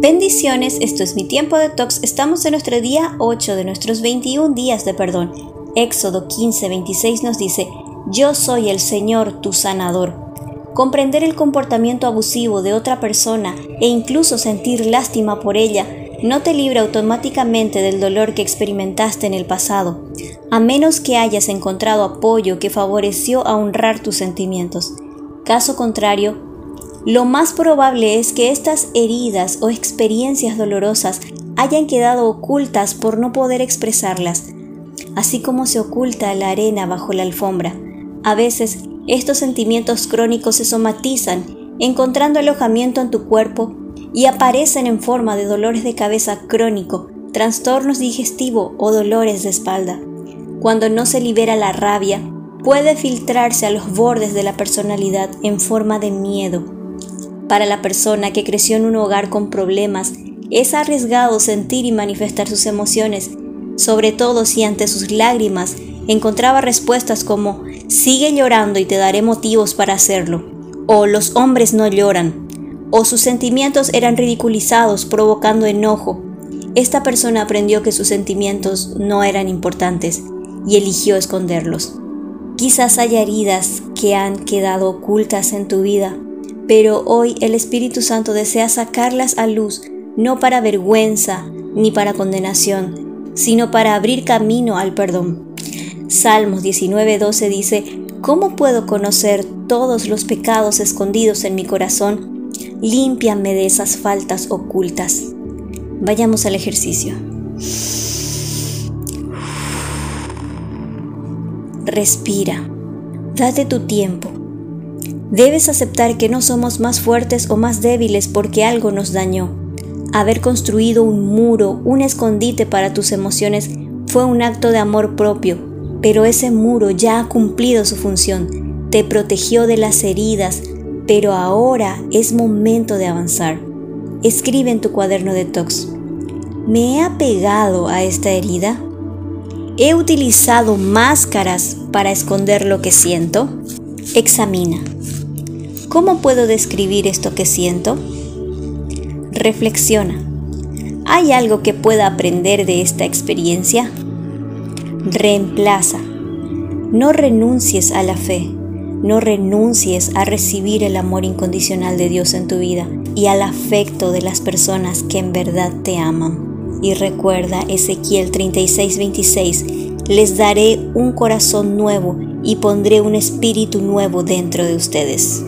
Bendiciones, esto es mi tiempo de tox. Estamos en nuestro día 8 de nuestros 21 días de perdón. Éxodo 15, 26 nos dice, Yo soy el Señor tu sanador. Comprender el comportamiento abusivo de otra persona e incluso sentir lástima por ella no te libra automáticamente del dolor que experimentaste en el pasado, a menos que hayas encontrado apoyo que favoreció a honrar tus sentimientos. Caso contrario, lo más probable es que estas heridas o experiencias dolorosas hayan quedado ocultas por no poder expresarlas, así como se oculta la arena bajo la alfombra. A veces, estos sentimientos crónicos se somatizan, encontrando alojamiento en tu cuerpo y aparecen en forma de dolores de cabeza crónico, trastornos digestivos o dolores de espalda. Cuando no se libera la rabia, puede filtrarse a los bordes de la personalidad en forma de miedo, para la persona que creció en un hogar con problemas, es arriesgado sentir y manifestar sus emociones, sobre todo si ante sus lágrimas encontraba respuestas como sigue llorando y te daré motivos para hacerlo, o los hombres no lloran, o sus sentimientos eran ridiculizados provocando enojo. Esta persona aprendió que sus sentimientos no eran importantes y eligió esconderlos. Quizás haya heridas que han quedado ocultas en tu vida pero hoy el Espíritu Santo desea sacarlas a luz, no para vergüenza ni para condenación, sino para abrir camino al perdón. Salmos 19:12 dice, ¿Cómo puedo conocer todos los pecados escondidos en mi corazón? Límpiame de esas faltas ocultas. Vayamos al ejercicio. Respira. Date tu tiempo. Debes aceptar que no somos más fuertes o más débiles porque algo nos dañó. Haber construido un muro, un escondite para tus emociones fue un acto de amor propio, pero ese muro ya ha cumplido su función, te protegió de las heridas, pero ahora es momento de avanzar. Escribe en tu cuaderno de tox. ¿Me he apegado a esta herida? ¿He utilizado máscaras para esconder lo que siento? Examina. ¿Cómo puedo describir esto que siento? Reflexiona. ¿Hay algo que pueda aprender de esta experiencia? Reemplaza. No renuncies a la fe, no renuncies a recibir el amor incondicional de Dios en tu vida y al afecto de las personas que en verdad te aman. Y recuerda Ezequiel 36:26, les daré un corazón nuevo y pondré un espíritu nuevo dentro de ustedes.